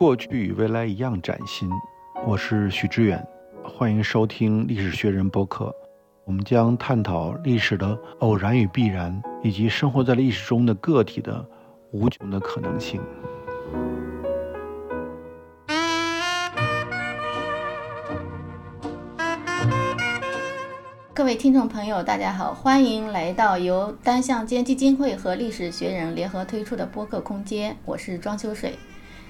过去与未来一样崭新。我是许知远，欢迎收听历史学人播客。我们将探讨历史的偶然与必然，以及生活在历史中的个体的无穷的可能性。各位听众朋友，大家好，欢迎来到由单向间基金会和历史学人联合推出的播客空间。我是庄秋水。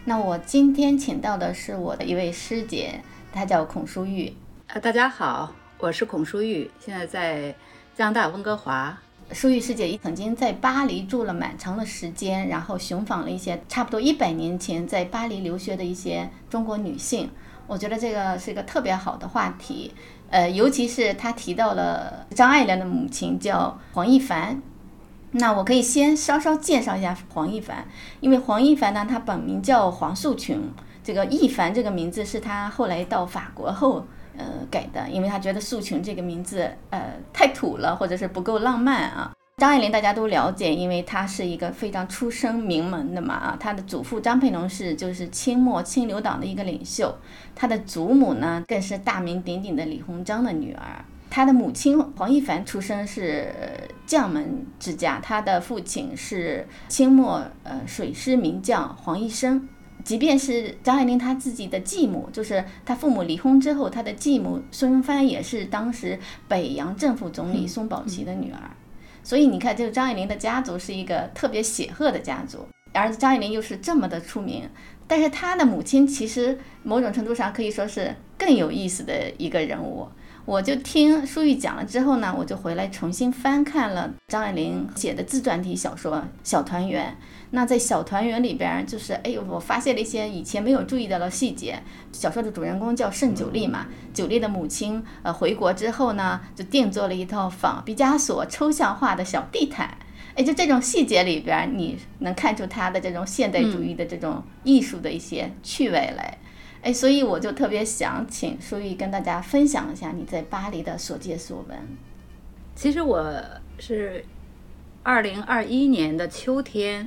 那我今天请到的是我的一位师姐，她叫孔淑玉。啊，大家好，我是孔淑玉，现在在加拿大温哥华。淑玉师姐曾经在巴黎住了蛮长的时间，然后寻访了一些差不多一百年前在巴黎留学的一些中国女性。我觉得这个是一个特别好的话题。呃，尤其是她提到了张爱玲的母亲叫黄亦凡，那我可以先稍稍介绍一下黄亦凡，因为黄亦凡呢，他本名叫黄素群，这个亦凡这个名字是他后来到法国后呃改的，因为他觉得素群这个名字呃太土了，或者是不够浪漫啊。张爱玲大家都了解，因为她是一个非常出身名门的嘛啊，她的祖父张佩龙是就是清末清流党的一个领袖，她的祖母呢更是大名鼎鼎的李鸿章的女儿。她的母亲黄亦凡出生是将门之家，他的父亲是清末呃水师名将黄一生。即便是张爱玲她自己的继母，就是她父母离婚之后，她的继母孙云帆也是当时北洋政府总理宋宝琦的女儿。所以你看，这个张爱玲的家族是一个特别显赫的家族，而张爱玲又是这么的出名，但是她的母亲其实某种程度上可以说是更有意思的一个人物。我就听舒玉讲了之后呢，我就回来重新翻看了张爱玲写的自传体小说《小团圆》。那在《小团圆》里边，就是哎呦，我发现了一些以前没有注意到的细节。小说的主人公叫盛九莉嘛，九莉的母亲呃回国之后呢，就定做了一套仿毕加索抽象画的小地毯。哎，就这种细节里边，你能看出他的这种现代主义的这种艺术的一些趣味来。哎，所以我就特别想请舒玉跟大家分享一下你在巴黎的所见所闻。其实我是二零二一年的秋天，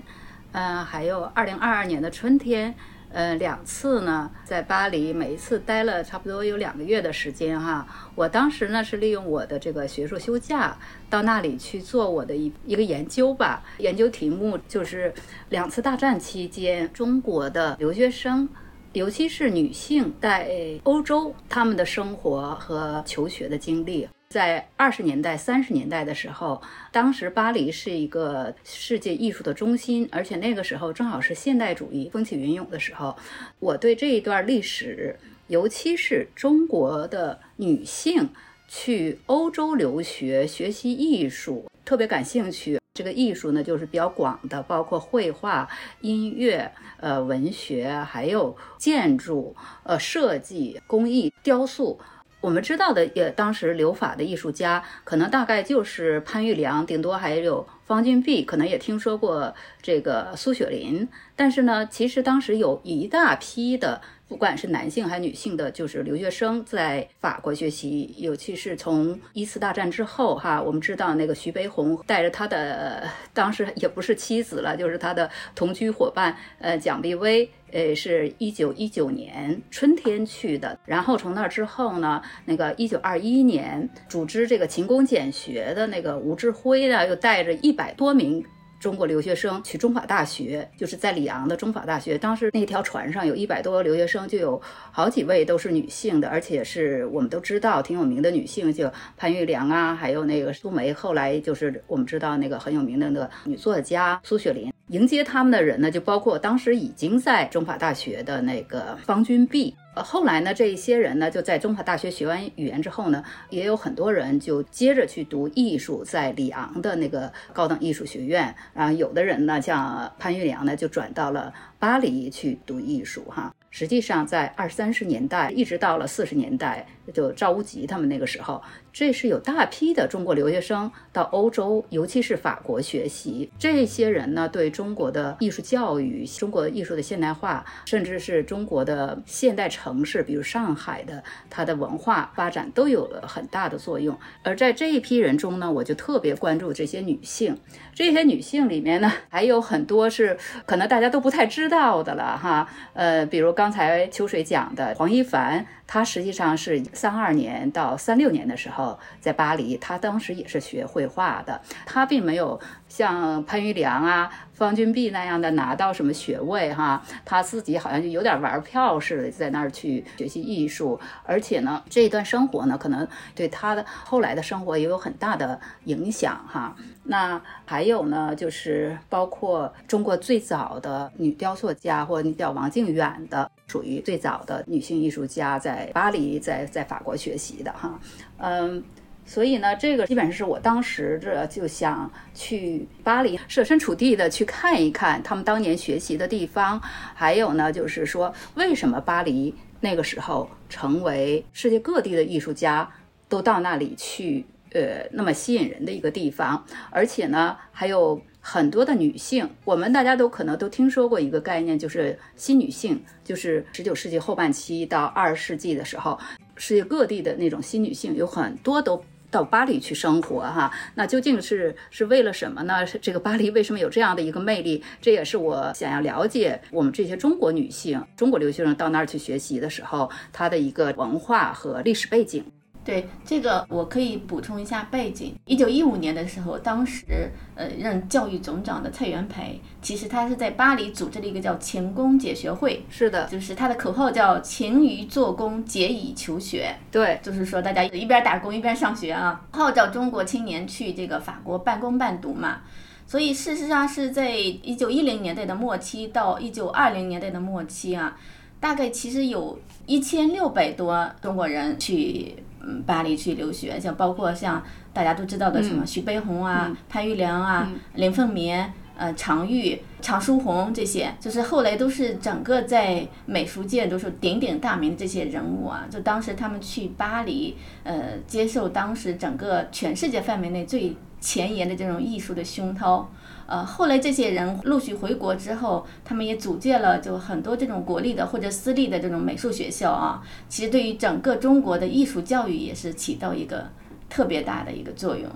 嗯，还有二零二二年的春天，呃，两次呢在巴黎，每一次待了差不多有两个月的时间哈。我当时呢是利用我的这个学术休假到那里去做我的一一个研究吧，研究题目就是两次大战期间中国的留学生。尤其是女性在欧洲，她们的生活和求学的经历，在二十年代、三十年代的时候，当时巴黎是一个世界艺术的中心，而且那个时候正好是现代主义风起云涌的时候。我对这一段历史，尤其是中国的女性去欧洲留学学习艺术，特别感兴趣。这个艺术呢，就是比较广的，包括绘画、音乐、呃文学，还有建筑、呃设计、工艺、雕塑。我们知道的，也当时留法的艺术家，可能大概就是潘玉良，顶多还有方俊碧，可能也听说过这个苏雪林。但是呢，其实当时有一大批的。不管是男性还是女性的，就是留学生在法国学习，尤其是从一次大战之后，哈，我们知道那个徐悲鸿带着他的当时也不是妻子了，就是他的同居伙伴，呃，蒋碧薇，呃，是一九一九年春天去的，然后从那之后呢，那个一九二一年组织这个勤工俭学的那个吴志辉呢，又带着一百多名。中国留学生去中法大学，就是在里昂的中法大学。当时那条船上有一百多个留学生，就有好几位都是女性的，而且是我们都知道挺有名的女性，就潘玉良啊，还有那个苏梅。后来就是我们知道那个很有名的那个女作家苏雪林。迎接他们的人呢，就包括当时已经在中法大学的那个方君碧。呃，后来呢，这一些人呢，就在中法大学学完语言之后呢，也有很多人就接着去读艺术，在里昂的那个高等艺术学院。然后有的人呢，像潘玉良呢，就转到了巴黎去读艺术。哈，实际上在二三十年代，一直到了四十年代，就赵无极他们那个时候，这是有大批的中国留学生到欧洲，尤其是法国学习。这些人呢，对中国的艺术教育、中国艺术的现代化，甚至是中国的现代城市，比如上海的它的文化发展，都有了很大的作用。而在这一批人中呢，我就特别关注这些女性。这些女性里面呢，还有很多是可能大家都不太知道的了哈。呃，比如刚才秋水讲的黄一凡。他实际上是三二年到三六年的时候在巴黎，他当时也是学绘画的，他并没有像潘玉良啊、方君碧那样的拿到什么学位哈，他自己好像就有点玩票似的在那儿去学习艺术，而且呢，这一段生活呢，可能对他的后来的生活也有很大的影响哈。那还有呢，就是包括中国最早的女雕塑家，或者叫王靖远的，属于最早的女性艺术家，在巴黎，在在法国学习的哈，嗯，所以呢，这个基本上是我当时这就想去巴黎，设身处地的去看一看他们当年学习的地方，还有呢，就是说为什么巴黎那个时候成为世界各地的艺术家都到那里去。呃，那么吸引人的一个地方，而且呢，还有很多的女性。我们大家都可能都听说过一个概念，就是新女性，就是十九世纪后半期到二十世纪的时候，世界各地的那种新女性有很多都到巴黎去生活哈。那究竟是是为了什么呢？这个巴黎为什么有这样的一个魅力？这也是我想要了解我们这些中国女性、中国留学生到那儿去学习的时候，她的一个文化和历史背景。对这个，我可以补充一下背景。一九一五年的时候，当时呃任教育总长的蔡元培，其实他是在巴黎组织了一个叫勤工俭学会。是的，就是他的口号叫勤于做工，俭以求学。对，就是说大家一边打工一边上学啊，号召中国青年去这个法国半工半读嘛。所以事实上是在一九一零年代的末期到一九二零年代的末期啊，大概其实有一千六百多中国人去。嗯，巴黎去留学，像包括像大家都知道的什么徐悲鸿啊、潘玉良啊、林凤眠、呃常玉、常书鸿这些，就是后来都是整个在美术界都是鼎鼎大名的这些人物啊。就当时他们去巴黎，呃，接受当时整个全世界范围内最前沿的这种艺术的熏陶。呃，后来这些人陆续回国之后，他们也组建了就很多这种国立的或者私立的这种美术学校啊。其实对于整个中国的艺术教育也是起到一个特别大的一个作用。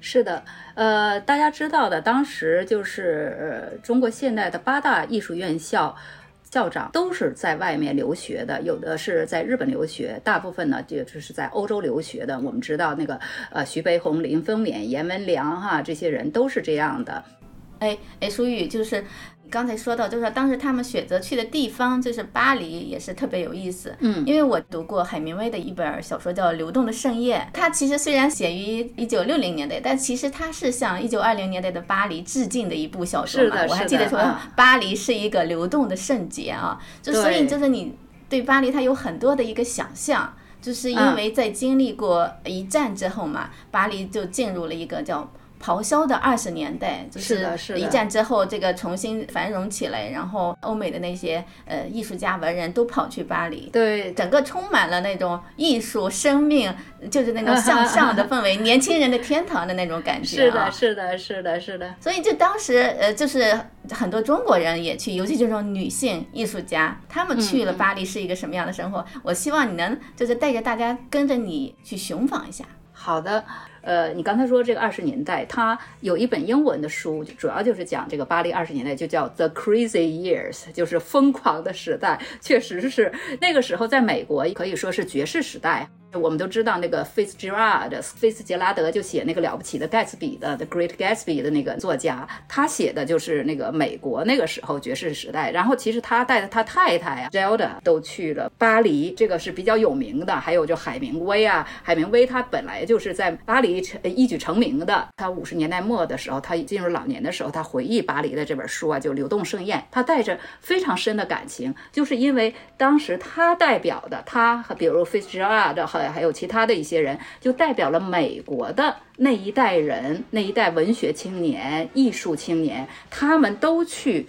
是的，呃，大家知道的，当时就是呃中国现代的八大艺术院校校长都是在外面留学的，有的是在日本留学，大部分呢就就是在欧洲留学的。我们知道那个呃徐悲鸿、林风眠、阎文良哈，这些人都是这样的。哎哎，舒玉，就是刚才说到，就是说当时他们选择去的地方就是巴黎，也是特别有意思。嗯，因为我读过海明威的一本小说叫《流动的盛宴》，它其实虽然写于一九六零年代，但其实它是向一九二零年代的巴黎致敬的一部小说嘛。我还记得说巴黎是一个流动的圣洁啊，就所以就是你对巴黎它有很多的一个想象，就是因为在经历过一战之后嘛，巴黎就进入了一个叫。咆哮的二十年代，就是一战之后，这个重新繁荣起来，然后欧美的那些呃艺术家、文人都跑去巴黎，对，整个充满了那种艺术、生命，就是那种向上的氛围，年轻人的天堂的那种感觉。是的，是的，是的，是的。所以就当时呃，就是很多中国人也去，尤其这种女性艺术家，她们去了巴黎是一个什么样的生活？我希望你能就是带着大家跟着你去寻访一下。好的。呃，你刚才说这个二十年代，他有一本英文的书，主要就是讲这个巴黎二十年代，就叫《The Crazy Years》，就是疯狂的时代。确实是那个时候，在美国可以说是爵士时代。我们都知道那个菲茨杰拉德，菲茨杰拉德就写那个了不起的盖茨比的《The Great Gatsby》的那个作家，他写的就是那个美国那个时候爵士时代。然后其实他带着他太太啊，Zelda 都去了巴黎，这个是比较有名的。还有就海明威啊，海明威他本来就是在巴黎一举成名的。他五十年代末的时候，他进入老年的时候，他回忆巴黎的这本书啊，就《流动盛宴》，他带着非常深的感情，就是因为当时他代表的他和比如菲茨杰拉德和还有其他的一些人，就代表了美国的那一代人，那一代文学青年、艺术青年，他们都去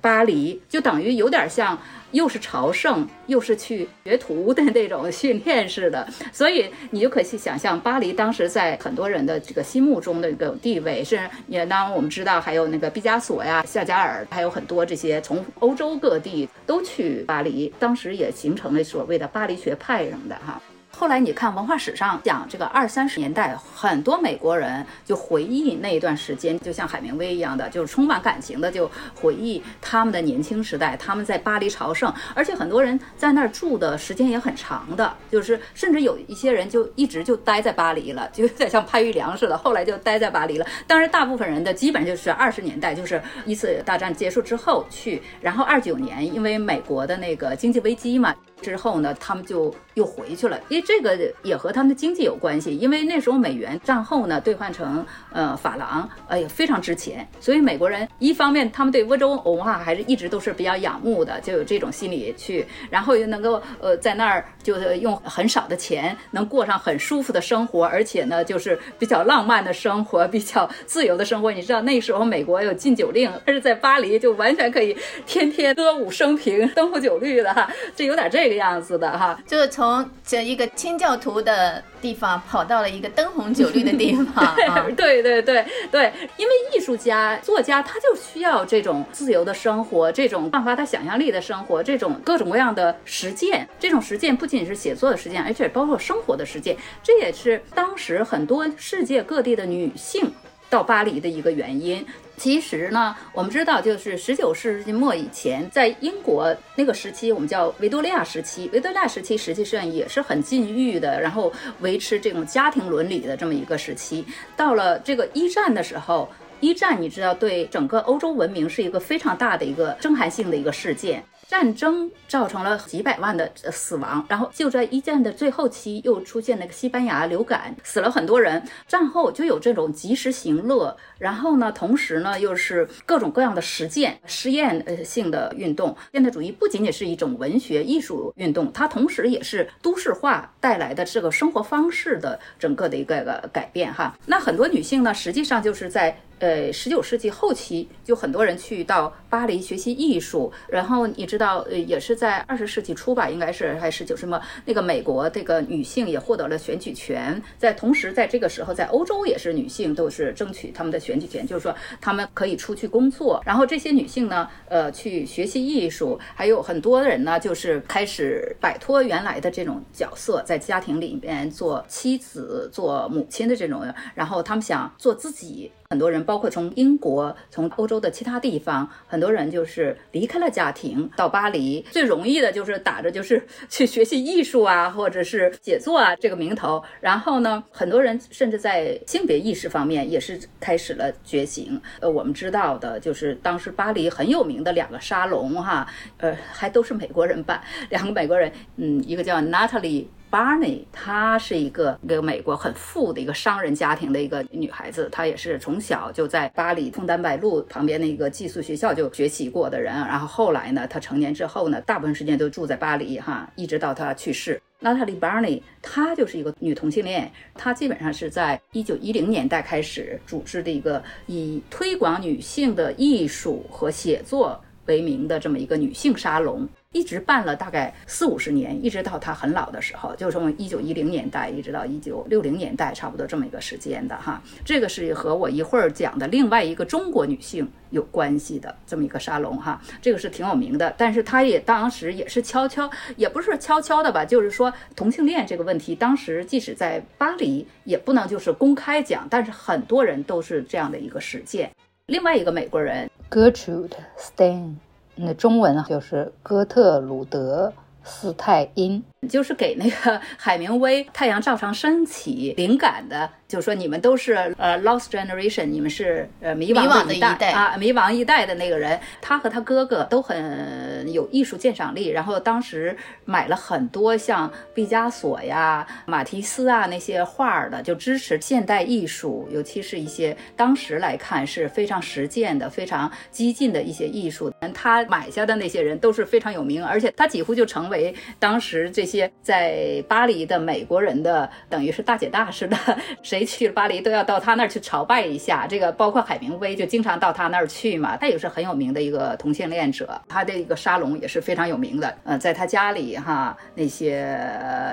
巴黎，就等于有点像。又是朝圣，又是去学徒的那种训练似的，所以你就可以想象巴黎当时在很多人的这个心目中的一个地位是，也当我们知道还有那个毕加索呀、夏加尔，还有很多这些从欧洲各地都去巴黎，当时也形成了所谓的巴黎学派什么的哈。后来你看文化史上讲这个二三十年代，很多美国人就回忆那一段时间，就像海明威一样的，就是充满感情的就回忆他们的年轻时代，他们在巴黎朝圣，而且很多人在那儿住的时间也很长的，就是甚至有一些人就一直就待在巴黎了，就有点像潘玉良似的，后来就待在巴黎了。当然，大部分人的基本就是二十年代，就是一次大战结束之后去，然后二九年因为美国的那个经济危机嘛。之后呢，他们就又回去了，因为这个也和他们的经济有关系。因为那时候美元战后呢兑换成呃法郎，哎呀非常值钱，所以美国人一方面他们对温州文化还是一直都是比较仰慕的，就有这种心理去，然后又能够呃在那儿就是用很少的钱能过上很舒服的生活，而且呢就是比较浪漫的生活，比较自由的生活。你知道那时候美国有禁酒令，但是在巴黎就完全可以天天歌舞升平、灯红酒绿的哈，这有点这个。样子的哈，就是从这一个清教徒的地方跑到了一个灯红酒绿的地方。对对对对，因为艺术家、作家他就需要这种自由的生活，这种焕发他想象力的生活，这种各种各样的实践。这种实践不仅仅是写作的实践，而且包括生活的实践。这也是当时很多世界各地的女性到巴黎的一个原因。其实呢，我们知道，就是十九世纪末以前，在英国那个时期，我们叫维多利亚时期。维多利亚时期实际上也是很禁欲的，然后维持这种家庭伦理的这么一个时期。到了这个一战的时候，一战你知道，对整个欧洲文明是一个非常大的一个震撼性的一个事件。战争造成了几百万的死亡，然后就在一战的最后期又出现那个西班牙流感，死了很多人。战后就有这种及时行乐，然后呢，同时呢又是各种各样的实践、实验呃性的运动。现代主义不仅仅是一种文学艺术运动，它同时也是都市化带来的这个生活方式的整个的一个个改变哈。那很多女性呢，实际上就是在。呃，十九世纪后期就很多人去到巴黎学习艺术，然后你知道，呃，也是在二十世纪初吧，应该是还是九什么那个美国这个女性也获得了选举权，在同时在这个时候，在欧洲也是女性都是争取他们的选举权，就是说她们可以出去工作，然后这些女性呢，呃，去学习艺术，还有很多人呢，就是开始摆脱原来的这种角色，在家庭里面做妻子、做母亲的这种，然后他们想做自己。很多人，包括从英国、从欧洲的其他地方，很多人就是离开了家庭，到巴黎。最容易的就是打着就是 去学习艺术啊，或者是写作啊这个名头。然后呢，很多人甚至在性别意识方面也是开始了觉醒。呃，我们知道的就是当时巴黎很有名的两个沙龙，哈，呃，还都是美国人办，两个美国人，嗯，一个叫 Natalie。Barney，她是一个一个美国很富的一个商人家庭的一个女孩子，她也是从小就在巴黎枫丹白露旁边的一个寄宿学校就学习过的人。然后后来呢，她成年之后呢，大部分时间都住在巴黎哈，一直到她去世。Natalie Barney，她就是一个女同性恋，她基本上是在一九一零年代开始组织的一个以推广女性的艺术和写作为名的这么一个女性沙龙。一直办了大概四五十年，一直到他很老的时候，就从一九一零年代一直到一九六零年代，差不多这么一个时间的哈。这个是和我一会儿讲的另外一个中国女性有关系的这么一个沙龙哈。这个是挺有名的，但是他也当时也是悄悄，也不是悄悄的吧，就是说同性恋这个问题，当时即使在巴黎也不能就是公开讲，但是很多人都是这样的一个实践。另外一个美国人 Gertrude Stein。那中文就是哥特鲁德·斯泰因，就是给那个海明威《太阳照常升起》灵感的。就说你们都是呃 lost generation，你们是呃迷惘的一代啊，迷惘一代的那个人，他和他哥哥都很有艺术鉴赏力，然后当时买了很多像毕加索呀、马蒂斯啊那些画的，就支持现代艺术，尤其是一些当时来看是非常实践的、非常激进的一些艺术。他买下的那些人都是非常有名，而且他几乎就成为当时这些。些在巴黎的美国人的，等于是大姐大似的，谁去了巴黎都要到他那儿去朝拜一下。这个包括海明威就经常到他那儿去嘛，他也是很有名的一个同性恋者，他的一个沙龙也是非常有名的。呃，在他家里哈，那些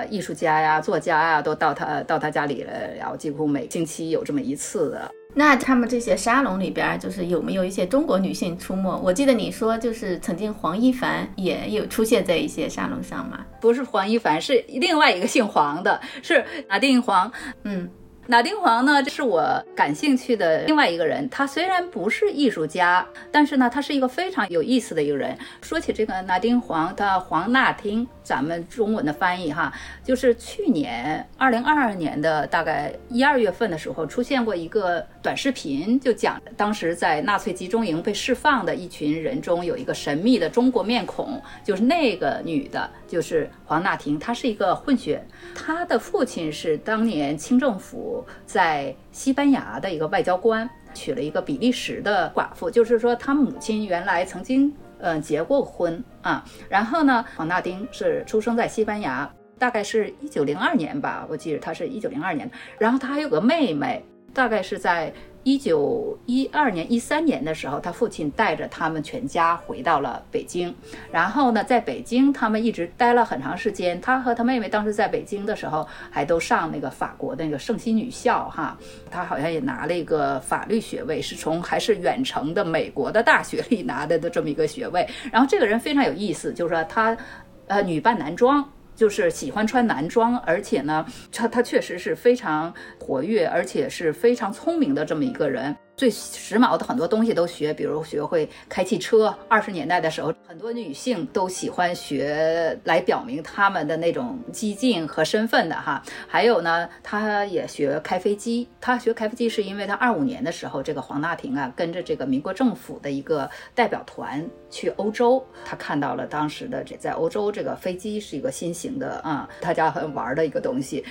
艺术家呀、作家呀都到他到他家里了，然后几乎每星期有这么一次的。那他们这些沙龙里边，就是有没有一些中国女性出没？我记得你说，就是曾经黄一凡也有出现在一些沙龙上嘛？不是黄一凡，是另外一个姓黄的，是拿定黄。嗯。拿丁黄呢，这是我感兴趣的另外一个人。他虽然不是艺术家，但是呢，他是一个非常有意思的一个人。说起这个拿丁黄，他黄纳丁，咱们中文的翻译哈，就是去年二零二二年的大概一二月份的时候，出现过一个短视频，就讲当时在纳粹集中营被释放的一群人中有一个神秘的中国面孔，就是那个女的，就是黄娜婷，她是一个混血，她的父亲是当年清政府。在西班牙的一个外交官娶了一个比利时的寡妇，就是说她母亲原来曾经嗯结过婚啊。然后呢，黄纳丁是出生在西班牙，大概是一九零二年吧，我记得他是一九零二年。然后他还有个妹妹，大概是在。一九一二年、一三年的时候，他父亲带着他们全家回到了北京。然后呢，在北京他们一直待了很长时间。他和他妹妹当时在北京的时候，还都上那个法国的那个圣心女校哈。他好像也拿了一个法律学位，是从还是远程的美国的大学里拿的的这么一个学位。然后这个人非常有意思，就是说他，呃，女扮男装。就是喜欢穿男装，而且呢，他他确实是非常活跃，而且是非常聪明的这么一个人。最时髦的很多东西都学，比如学会开汽车。二十年代的时候，很多女性都喜欢学来表明她们的那种激进和身份的哈。还有呢，她也学开飞机。她学开飞机是因为她二五年的时候，这个黄大婷啊，跟着这个民国政府的一个代表团去欧洲，她看到了当时的这在欧洲这个飞机是一个新型的啊，大家很玩的一个东西。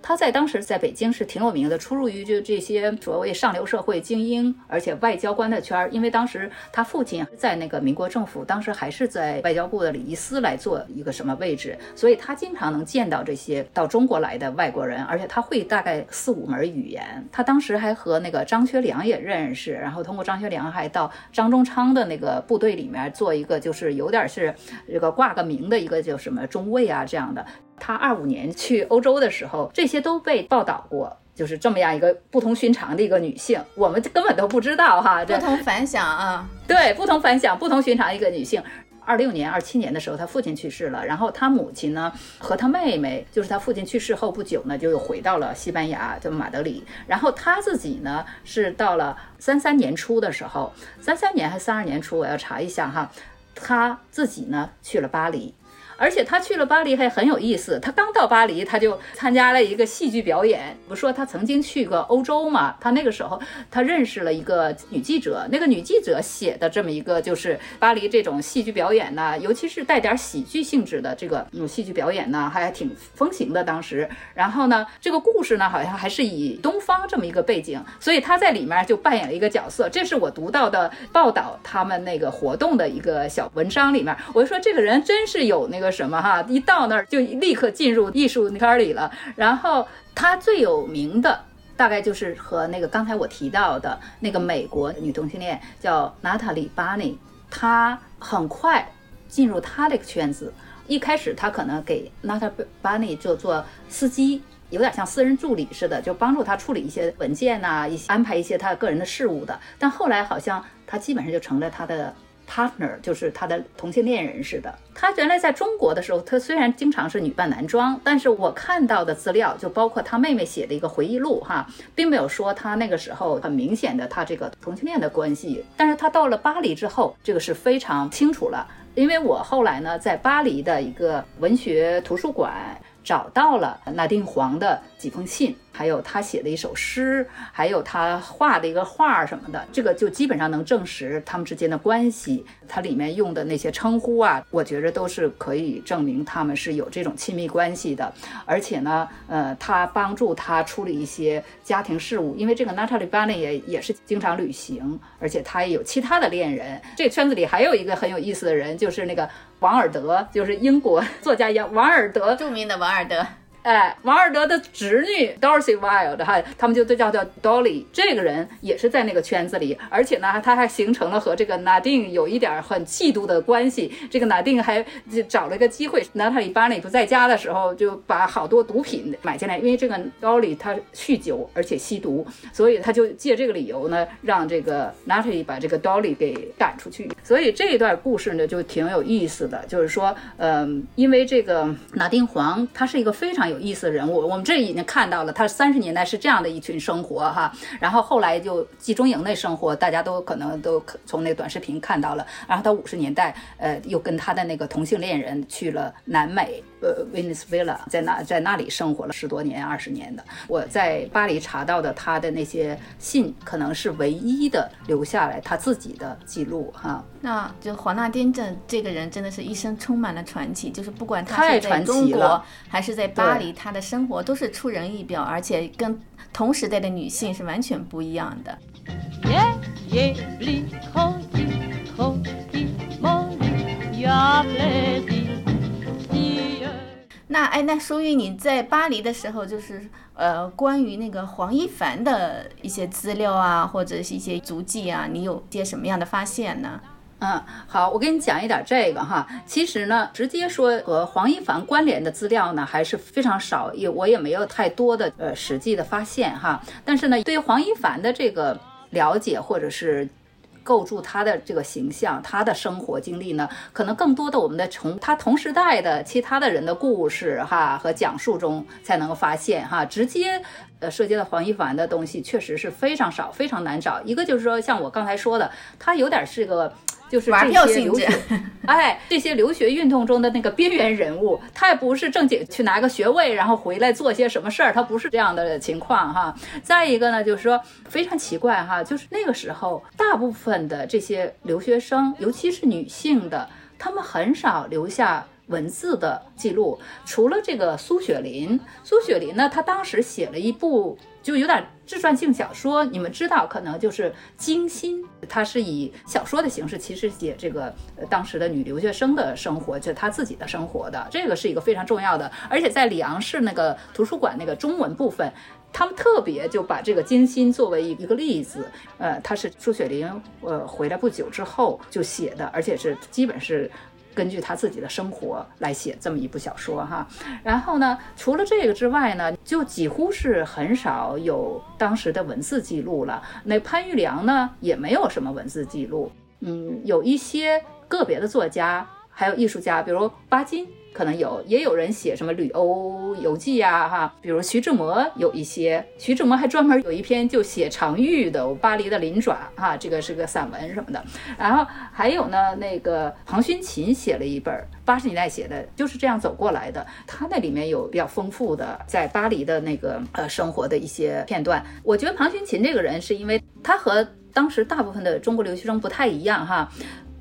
他在当时在北京是挺有名的，出入于就这些所谓上流社会精英，而且外交官的圈儿。因为当时他父亲在那个民国政府，当时还是在外交部的礼仪司来做一个什么位置，所以他经常能见到这些到中国来的外国人，而且他会大概四五门语言。他当时还和那个张学良也认识，然后通过张学良还到张宗昌的那个部队里面做一个，就是有点是这个挂个名的一个叫什么中尉啊这样的。他二五年去欧洲的时候，这些都被报道过，就是这么样一个不同寻常的一个女性，我们根本都不知道哈。不同凡响啊，对，不同凡响，不同寻常一个女性。二六年、二七年的时候，她父亲去世了，然后她母亲呢和她妹妹，就是她父亲去世后不久呢，就又回到了西班牙，就马德里。然后她自己呢是到了三三年初的时候，三三年还是三二年初，我要查一下哈，她自己呢去了巴黎。而且他去了巴黎还很有意思。他刚到巴黎，他就参加了一个戏剧表演。不说他曾经去过欧洲嘛？他那个时候他认识了一个女记者，那个女记者写的这么一个就是巴黎这种戏剧表演呢，尤其是带点喜剧性质的这个嗯戏剧表演呢，还挺风行的当时。然后呢，这个故事呢好像还是以东方这么一个背景，所以他在里面就扮演了一个角色。这是我读到的报道他们那个活动的一个小文章里面，我就说这个人真是有那个。什么哈？一到那儿就立刻进入艺术圈里了。然后他最有名的大概就是和那个刚才我提到的那个美国女同性恋叫娜塔莉·巴尼，她很快进入他这个圈子。一开始他可能给娜塔莉·巴尼就做司机，有点像私人助理似的，就帮助他处理一些文件呐，一些安排一些他个人的事务的。但后来好像他基本上就成了他的。Partner 就是他的同性恋人似的。他原来在中国的时候，他虽然经常是女扮男装，但是我看到的资料就包括他妹妹写的一个回忆录，哈，并没有说他那个时候很明显的他这个同性恋的关系。但是他到了巴黎之后，这个是非常清楚了。因为我后来呢，在巴黎的一个文学图书馆找到了拿丁黄的几封信。还有他写的一首诗，还有他画的一个画什么的，这个就基本上能证实他们之间的关系。它里面用的那些称呼啊，我觉着都是可以证明他们是有这种亲密关系的。而且呢，呃，他帮助他处理一些家庭事务，因为这个 Natalie Barney 也也是经常旅行，而且他也有其他的恋人。这个圈子里还有一个很有意思的人，就是那个王尔德，就是英国作家王尔德，著名的王尔德。哎，王尔德的侄女 Dorothy Wilde 哈，他们就都叫叫 Dolly。这个人也是在那个圈子里，而且呢，他还形成了和这个 Nadine 有一点很嫉妒的关系。这个 Nadine 还找了一个机会，拿他里巴里不在家的时候，就把好多毒品买进来，因为这个 Dolly 他酗酒而且吸毒，所以他就借这个理由呢，让这个 Natalie 把这个 Dolly 给赶出去。所以这一段故事呢，就挺有意思的，就是说，嗯，因为这个 Nadine 黄他是一个非常有。有意思的人物，我们这已经看到了，他三十年代是这样的一群生活哈，然后后来就集中营那生活，大家都可能都从那短视频看到了，然后到五十年代，呃，又跟他的那个同性恋人去了南美。呃，Venezuela 在那在那里生活了十多年、二十年的。我在巴黎查到的他的那些信，可能是唯一的留下来他自己的记录哈。那就黄纳丁这这个人真的是一生充满了传奇，就是不管他是在中国还是在巴黎，他的生活都是出人意表，而且跟同时代的女性是完全不一样的。那哎，那淑玉，你在巴黎的时候，就是呃，关于那个黄一凡的一些资料啊，或者是一些足迹啊，你有些什么样的发现呢？嗯，好，我给你讲一点这个哈。其实呢，直接说和黄一凡关联的资料呢，还是非常少，也我也没有太多的呃实际的发现哈。但是呢，对黄一凡的这个了解，或者是。构筑他的这个形象，他的生活经历呢，可能更多的我们的从他同时代的其他的人的故事哈和讲述中才能够发现哈，直接呃涉及到黄一凡的东西确实是非常少，非常难找。一个就是说，像我刚才说的，他有点是个。就是这些留学，哎，这些留学运动中的那个边缘人物，他也不是正经去拿个学位，然后回来做些什么事儿，他不是这样的情况哈。再一个呢，就是说非常奇怪哈，就是那个时候大部分的这些留学生，尤其是女性的，她们很少留下文字的记录，除了这个苏雪林，苏雪林呢，她当时写了一部。就有点自传性小说，你们知道，可能就是《惊心》，它是以小说的形式，其实写这个呃当时的女留学生的生活，就她自己的生活的，这个是一个非常重要的。而且在里昂市那个图书馆那个中文部分，他们特别就把这个《惊心》作为一一个例子，呃，他是朱雪玲呃回来不久之后就写的，而且是基本是。根据他自己的生活来写这么一部小说哈，然后呢，除了这个之外呢，就几乎是很少有当时的文字记录了。那潘玉良呢，也没有什么文字记录。嗯，有一些个别的作家，还有艺术家，比如巴金。可能有，也有人写什么旅欧游记呀，哈，比如徐志摩有一些，徐志摩还专门有一篇就写常玉的巴黎的鳞爪，哈，这个是个散文什么的。然后还有呢，那个庞勋琴写了一本八十年代写的，就是这样走过来的。他那里面有比较丰富的在巴黎的那个呃生活的一些片段。我觉得庞勋琴这个人是因为他和当时大部分的中国留学生不太一样，哈，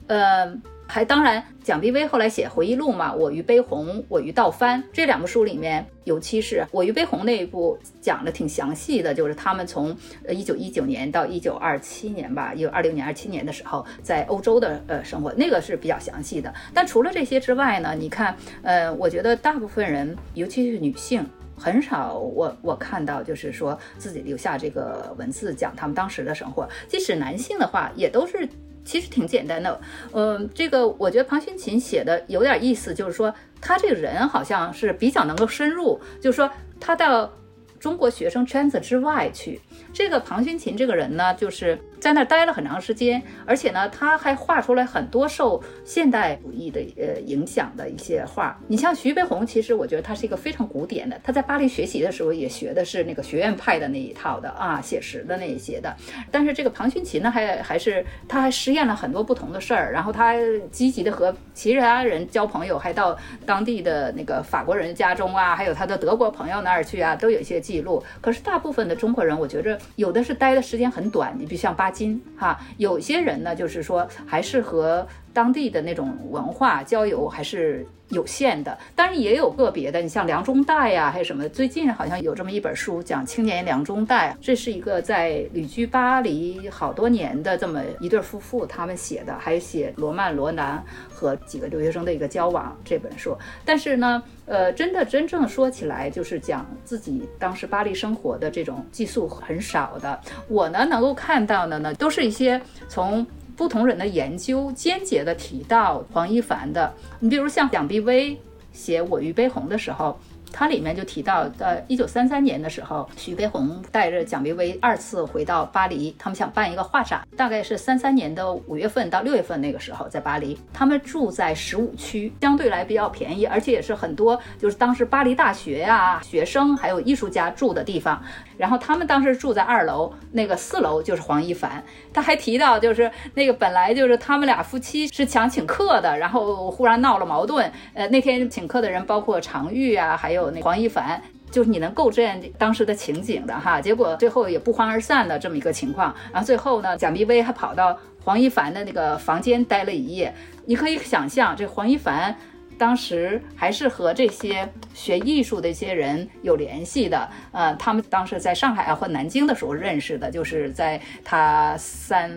呃。还当然，蒋碧薇后来写回忆录嘛，《我与悲鸿》《我与倒帆》这两部书里面，尤其是《我与悲鸿》那一部讲的挺详细的，就是他们从呃一九一九年到一九二七年吧，一九二六年、二七年的时候在欧洲的呃生活，那个是比较详细的。但除了这些之外呢，你看，呃，我觉得大部分人，尤其是女性，很少我我看到就是说自己留下这个文字讲他们当时的生活，即使男性的话，也都是。其实挺简单的，嗯，这个我觉得庞勋琴写的有点意思，就是说他这个人好像是比较能够深入，就是说他到中国学生圈子之外去。这个庞勋琴这个人呢，就是在那儿待了很长时间，而且呢，他还画出来很多受现代主义的呃影响的一些画。你像徐悲鸿，其实我觉得他是一个非常古典的。他在巴黎学习的时候也学的是那个学院派的那一套的啊，写实的那一些的。但是这个庞勋奇呢，还还是他还实验了很多不同的事儿，然后他积极的和其他人交朋友，还到当地的那个法国人家中啊，还有他的德国朋友那儿去啊，都有一些记录。可是大部分的中国人，我觉着有的是待的时间很短，你比如像巴押金哈，有些人呢，就是说还是和当地的那种文化交友还是。有限的，当然也有个别的，你像梁中岱呀，还有什么？最近好像有这么一本书，讲青年梁中岱，这是一个在旅居巴黎好多年的这么一对夫妇他们写的，还写罗曼·罗兰和几个留学生的一个交往这本书。但是呢，呃，真的真正说起来，就是讲自己当时巴黎生活的这种寄宿很少的。我呢能够看到的呢，都是一些从。不同人的研究间接的提到黄一凡的，你比如像蒋碧薇写《我与悲鸿》的时候。它里面就提到，呃，一九三三年的时候，徐悲鸿带着蒋碧薇二次回到巴黎，他们想办一个画展，大概是三三年的五月份到六月份那个时候，在巴黎，他们住在十五区，相对来比较便宜，而且也是很多就是当时巴黎大学呀、学生还有艺术家住的地方。然后他们当时住在二楼，那个四楼就是黄一凡。他还提到，就是那个本来就是他们俩夫妻是想请客的，然后忽然闹了矛盾。呃，那天请客的人包括常玉啊，还有。有那黄一凡，就是你能构建当时的情景的哈，结果最后也不欢而散的这么一个情况。然后最后呢，蒋碧薇还跑到黄一凡的那个房间待了一夜。你可以想象，这黄一凡。当时还是和这些学艺术的一些人有联系的，呃，他们当时在上海啊或南京的时候认识的，就是在他三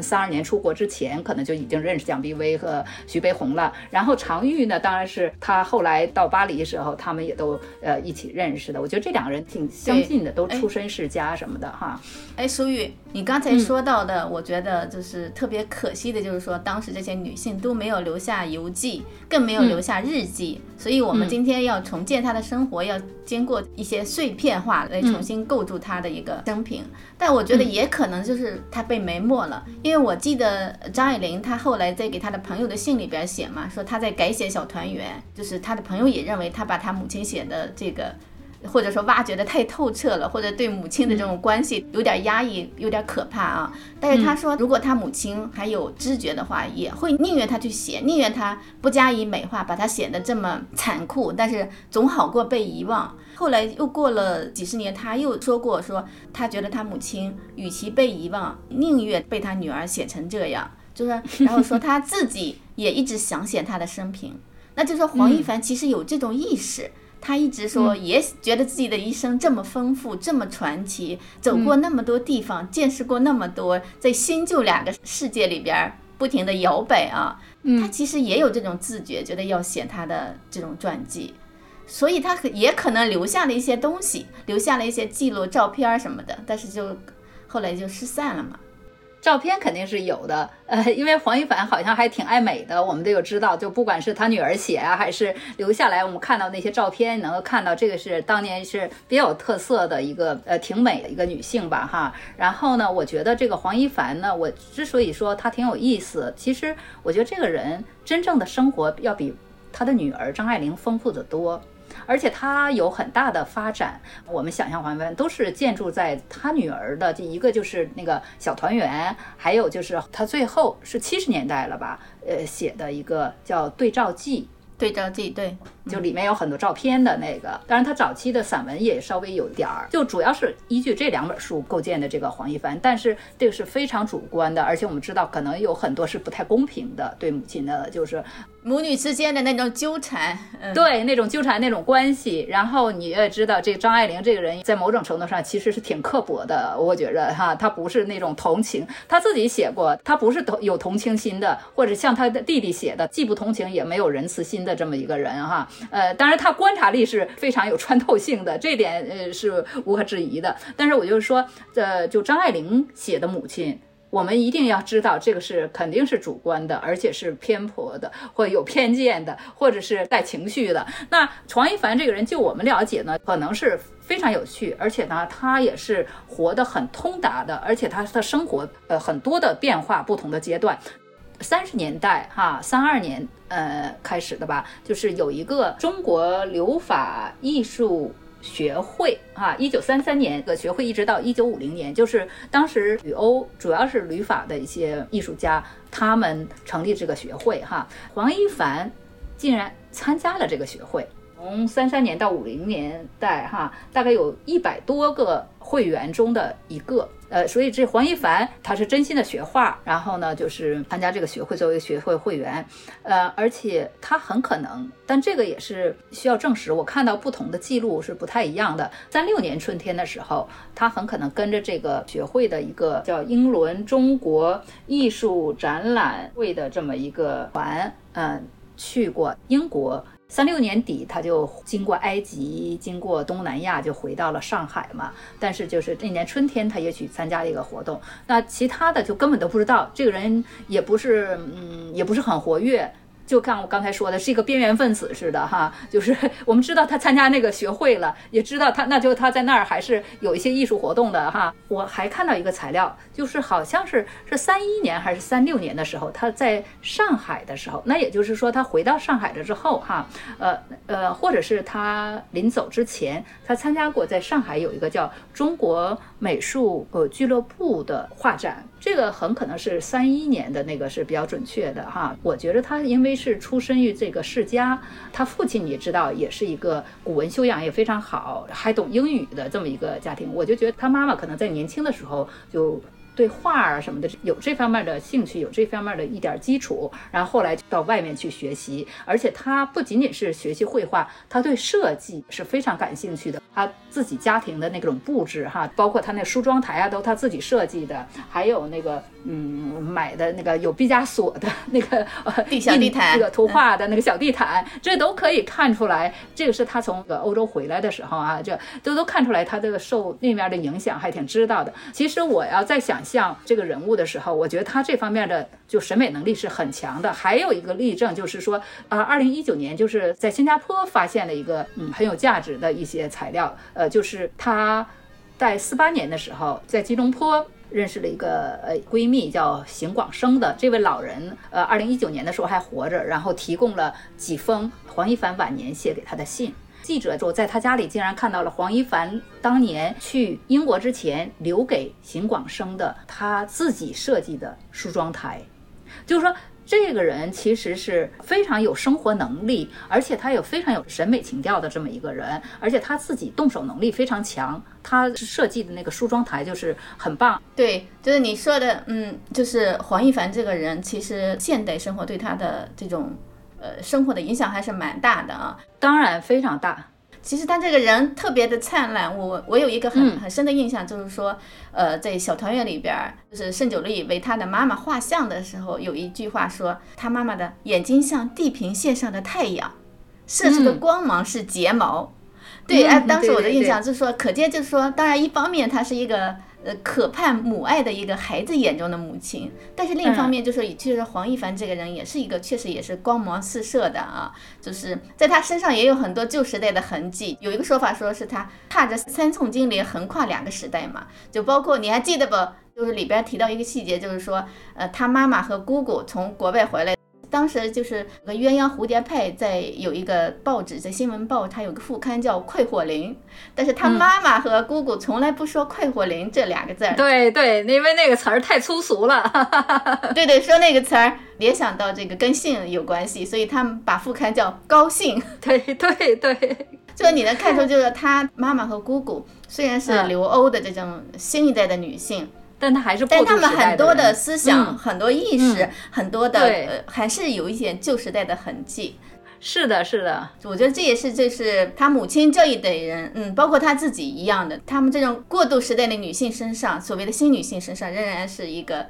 三二年出国之前，可能就已经认识蒋碧薇和徐悲鸿了。然后常玉呢，当然是他后来到巴黎的时候，他们也都呃一起认识的。我觉得这两个人挺相近的，都出身世家什么的哈。哎，苏玉，你刚才说到的，我觉得就是特别可惜的，就是说当时这些女性都没有留下游记，更没有留。下日记，所以我们今天要重建他的生活，要经过一些碎片化来重新构筑他的一个生平。但我觉得也可能就是他被埋没了，因为我记得张爱玲她后来在给她的朋友的信里边写嘛，说她在改写《小团圆》，就是她的朋友也认为她把她母亲写的这个。或者说挖掘的太透彻了，或者对母亲的这种关系有点压抑，有点可怕啊。但是他说，如果他母亲还有知觉的话，也会宁愿他去写，宁愿他不加以美化，把他写的这么残酷，但是总好过被遗忘。后来又过了几十年，他又说过，说他觉得他母亲与其被遗忘，宁愿被他女儿写成这样，就是然后说他自己也一直想写他的生平，那就说黄一凡 其实有这种意识。他一直说，也觉得自己的一生这么丰富，这么传奇，走过那么多地方，见识过那么多，在新旧两个世界里边不停的摇摆啊。他其实也有这种自觉，觉得要写他的这种传记，所以他也可能留下了一些东西，留下了一些记录、照片什么的，但是就后来就失散了嘛。照片肯定是有的，呃，因为黄一凡好像还挺爱美的，我们都有知道，就不管是他女儿写啊，还是留下来，我们看到那些照片，能够看到这个是当年是比较有特色的一个，呃，挺美的一个女性吧，哈。然后呢，我觉得这个黄一凡呢，我之所以说她挺有意思，其实我觉得这个人真正的生活要比他的女儿张爱玲丰富的多。而且他有很大的发展，我们想象黄一凡都是建筑在他女儿的这一个就是那个小团圆，还有就是他最后是七十年代了吧，呃写的一个叫对照记。对照记对，就里面有很多照片的那个，当然他早期的散文也稍微有点儿，就主要是依据这两本书构建的这个黄一帆，但是这个是非常主观的，而且我们知道可能有很多是不太公平的，对母亲的就是。母女之间的那种纠缠，对那种纠缠那种关系，然后你也知道，这张爱玲这个人在某种程度上其实是挺刻薄的，我觉着哈，她不是那种同情，她自己写过，她不是同有同情心的，或者像她的弟弟写的，既不同情也没有仁慈心的这么一个人哈，呃，当然她观察力是非常有穿透性的，这点呃是无可置疑的，但是我就是说，呃，就张爱玲写的母亲。我们一定要知道这个是肯定是主观的，而且是偏颇的，或者有偏见的，或者是带情绪的。那黄一凡这个人，就我们了解呢，可能是非常有趣，而且呢，他也是活得很通达的，而且他的生活呃很多的变化，不同的阶段。三十年代哈，三二年呃开始的吧，就是有一个中国留法艺术。学会哈，一九三三年的学会一直到一九五零年，就是当时旅欧主要是旅法的一些艺术家，他们成立这个学会哈。黄一凡竟然参加了这个学会，从三三年到五零年代哈，大概有一百多个会员中的一个。呃，所以这黄一凡他是真心的学画，然后呢，就是参加这个学会作为学会会员，呃，而且他很可能，但这个也是需要证实。我看到不同的记录是不太一样的。三六年春天的时候，他很可能跟着这个学会的一个叫英伦中国艺术展览会的这么一个团，嗯，去过英国。三六年底，他就经过埃及，经过东南亚，就回到了上海嘛。但是就是那年春天，他也去参加了一个活动。那其他的就根本都不知道，这个人也不是，嗯，也不是很活跃。就看我刚才说的，是一个边缘分子似的哈，就是我们知道他参加那个学会了，也知道他，那就他在那儿还是有一些艺术活动的哈。我还看到一个材料，就是好像是是三一年还是三六年的时候，他在上海的时候，那也就是说他回到上海了之后哈，呃呃，或者是他临走之前，他参加过在上海有一个叫中国美术呃俱乐部的画展。这个很可能是三一年的那个是比较准确的哈，我觉得他因为是出身于这个世家，他父亲你知道也是一个古文修养也非常好，还懂英语的这么一个家庭，我就觉得他妈妈可能在年轻的时候就。对画啊什么的有这方面的兴趣，有这方面的一点基础，然后后来到外面去学习，而且他不仅仅是学习绘画，他对设计是非常感兴趣的。他自己家庭的那种布置哈，包括他那梳妆台啊，都他自己设计的，还有那个嗯买的那个有毕加索的那个地小地毯，那个图画的那个小地毯，这都可以看出来，这个是他从欧洲回来的时候啊，这都都看出来他这个受那面的影响还挺知道的。其实我要再想。像这个人物的时候，我觉得他这方面的就审美能力是很强的。还有一个例证就是说，啊，二零一九年就是在新加坡发现了一个嗯很有价值的一些材料，呃，就是他在四八年的时候在吉隆坡认识了一个呃闺蜜叫邢广生的这位老人，呃，二零一九年的时候还活着，然后提供了几封黄一凡晚年写给他的信。记者就在他家里，竟然看到了黄一凡当年去英国之前留给邢广生的他自己设计的梳妆台。就是说，这个人其实是非常有生活能力，而且他有非常有审美情调的这么一个人，而且他自己动手能力非常强。他设计的那个梳妆台就是很棒。对，就是你说的，嗯，就是黄一凡这个人，其实现代生活对他的这种。呃，生活的影响还是蛮大的啊，当然非常大。其实他这个人特别的灿烂，我我有一个很很深的印象，就是说，呃，在小团圆里边，就是盛九丽为他的妈妈画像的时候，有一句话说，他妈妈的眼睛像地平线上的太阳，射出的光芒是睫毛。对，哎，当时我的印象就是说，可见就是说，当然一方面他是一个。呃，可盼母爱的一个孩子眼中的母亲，但是另一方面，就说其实黄一凡这个人也是一个，确实也是光芒四射的啊，就是在他身上也有很多旧时代的痕迹。有一个说法说是他踏着三寸金莲横跨两个时代嘛，就包括你还记得不？就是里边提到一个细节，就是说，呃，他妈妈和姑姑从国外回来。当时就是个鸳鸯蝴蝶派，在有一个报纸，在新闻报，它有个副刊叫《快活林》，但是他妈妈和姑姑从来不说“快活林”这两个字儿。对对，因为那个词儿太粗俗了。对对，说那个词儿联想到这个跟性有关系，所以他们把副刊叫“高兴 ”。对对对，就你能看出，就是他妈妈和姑姑虽然是留欧的这种新一代的女性。但他还是，但他们很多的思想、很多意识、很多的，呃，还是有一些旧时代的痕迹。是的，是的，我觉得这也是，这是他母亲这一代人，嗯，包括他自己一样的，他们这种过渡时代的女性身上，所谓的新女性身上，仍然是一个，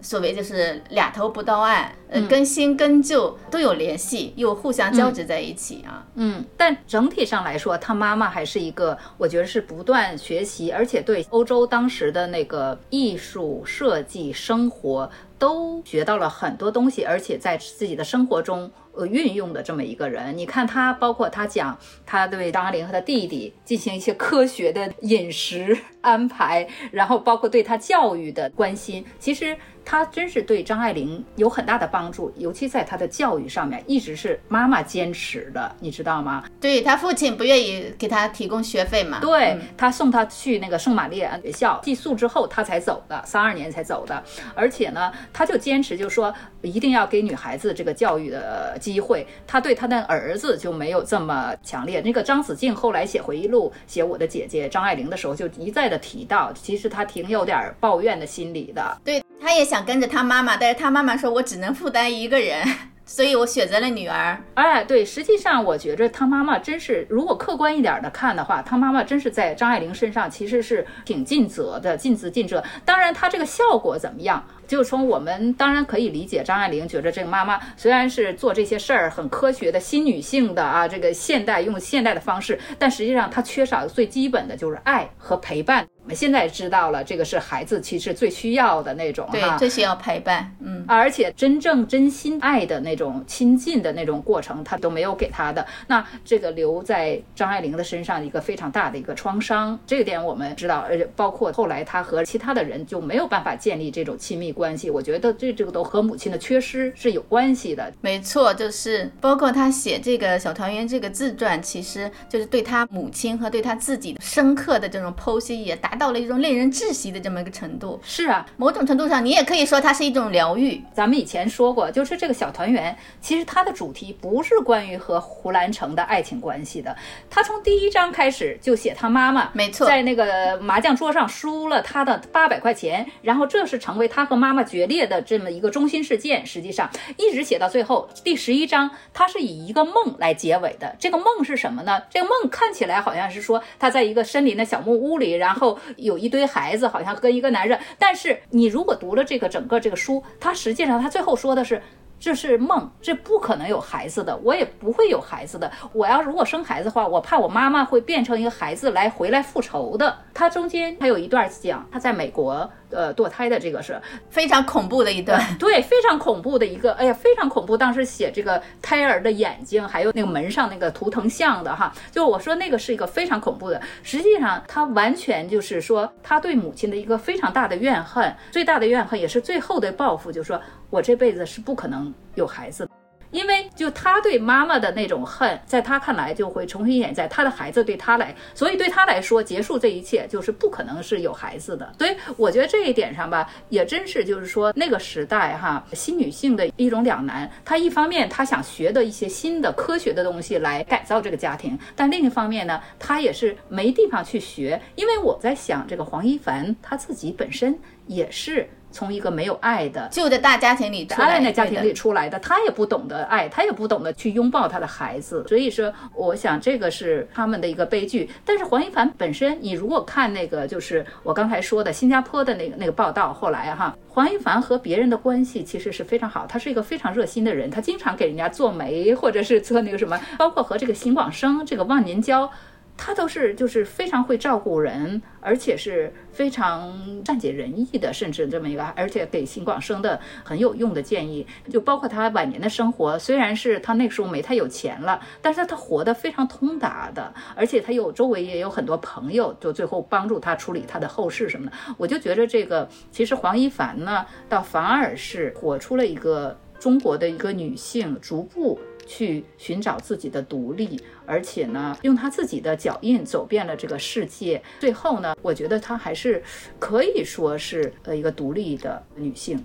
所谓就是俩头不到岸，呃，嗯跟新跟旧都有联系，又互相交织在一起啊。嗯，但整体上来说，他妈妈还是一个，我觉得是不断学习，而且对欧洲当时的那个艺术、设计、生活都学到了很多东西，而且在自己的生活中。呃，运用的这么一个人，你看他，包括他讲他对张爱玲和他弟弟进行一些科学的饮食安排，然后包括对他教育的关心，其实他真是对张爱玲有很大的帮助，尤其在她的教育上面，一直是妈妈坚持的，你知道吗？对他父亲不愿意给他提供学费嘛？对、嗯他送他去那个圣玛丽安学校寄宿之后，他才走的，三二年才走的。而且呢，他就坚持就说一定要给女孩子这个教育的机会。他对他的儿子就没有这么强烈。那个张子静后来写回忆录，写我的姐姐张爱玲的时候，就一再的提到，其实他挺有点抱怨的心理的。对，他也想跟着他妈妈，但是他妈妈说我只能负担一个人，所以我选择了女儿。哎，对，实际上我觉着他妈妈真是，如果客观一点的看的话，他妈妈真是在张爱玲身上其实是挺尽责的，尽职尽责。当然，他这个效果怎么样，就从我们当然可以理解，张爱玲觉着这个妈妈虽然是做这些事儿很科学的新女性的啊，这个现代用现代的方式，但实际上她缺少的最基本的就是爱和陪伴。我们现在知道了，这个是孩子其实最需要的那种对哈，最需要陪伴。嗯，而且真正真心爱的那种亲近的那种过程，他都没有给他的。那这个留在张爱玲的身上一个非常大的一个创伤，这个点我们知道，而且包括后来他和其他的人就没有办法建立这种亲密关系。我觉得这这个都和母亲的缺失是有关系的。没错，就是包括他写这个《小团圆》这个自传，其实就是对他母亲和对他自己深刻的这种剖析，也达到了一种令人窒息的这么一个程度。是啊，某种程度上，你也可以说它是一种疗愈。咱们以前说过，就是这个小团圆，其实它的主题不是关于和胡兰成的爱情关系的。他从第一章开始就写他妈妈，没错在那个麻将桌上输了他的八百块钱，然后这是成为他和妈妈决裂的这么一个中心事件。实际上，一直写到最后第十一章，他是以一个梦来结尾的。这个梦是什么呢？这个梦看起来好像是说他在一个森林的小木屋里，然后有一堆孩子，好像跟一个男人。但是你如果读了这个整个这个书，他实际上他最后说的是。这是梦，这不可能有孩子的，我也不会有孩子的。我要如果生孩子的话，我怕我妈妈会变成一个孩子来回来复仇的。他中间还有一段讲他在美国呃堕胎的这个事，非常恐怖的一段。对，非常恐怖的一个，哎呀，非常恐怖。当时写这个胎儿的眼睛，还有那个门上那个图腾像的哈，就我说那个是一个非常恐怖的。实际上，他完全就是说他对母亲的一个非常大的怨恨，最大的怨恨也是最后的报复，就是说我这辈子是不可能有孩子的。因为就他对妈妈的那种恨，在他看来就会重新演在他的孩子对他来，所以对他来说，结束这一切就是不可能是有孩子的。所以我觉得这一点上吧，也真是就是说那个时代哈，新女性的一种两难。她一方面她想学的一些新的科学的东西来改造这个家庭，但另一方面呢，她也是没地方去学。因为我在想，这个黄一凡她自己本身也是。从一个没有爱的旧的大家庭里出来，他那家庭里出来的，他也不懂得爱，他也不懂得去拥抱他的孩子，所以说，我想这个是他们的一个悲剧。但是黄一凡本身，你如果看那个，就是我刚才说的新加坡的那个那个报道，后来哈，黄一凡和别人的关系其实是非常好，他是一个非常热心的人，他经常给人家做媒，或者是做那个什么，包括和这个邢广生、这个忘年交。他都是就是非常会照顾人，而且是非常善解人意的，甚至这么一个，而且给邢广生的很有用的建议，就包括他晚年的生活，虽然是他那个时候没太有钱了，但是他活得非常通达的，而且他有周围也有很多朋友，就最后帮助他处理他的后事什么的。我就觉得这个其实黄一凡呢，倒反而是活出了一个中国的一个女性，逐步。去寻找自己的独立，而且呢，用她自己的脚印走遍了这个世界。最后呢，我觉得她还是可以说是呃一个独立的女性。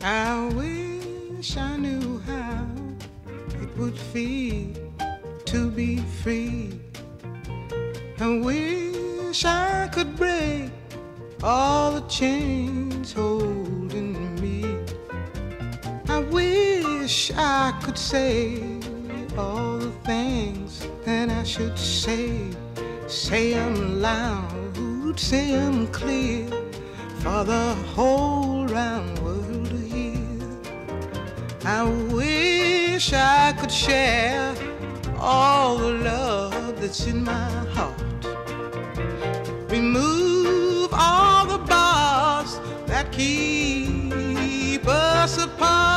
I wish I knew how it would feel to be free. I wish I could break all the chains hold. Wish I could say all the things that I should say. Say them loud, say them clear for the whole round world to hear. I wish I could share all the love that's in my heart. Remove all the bars that keep us apart.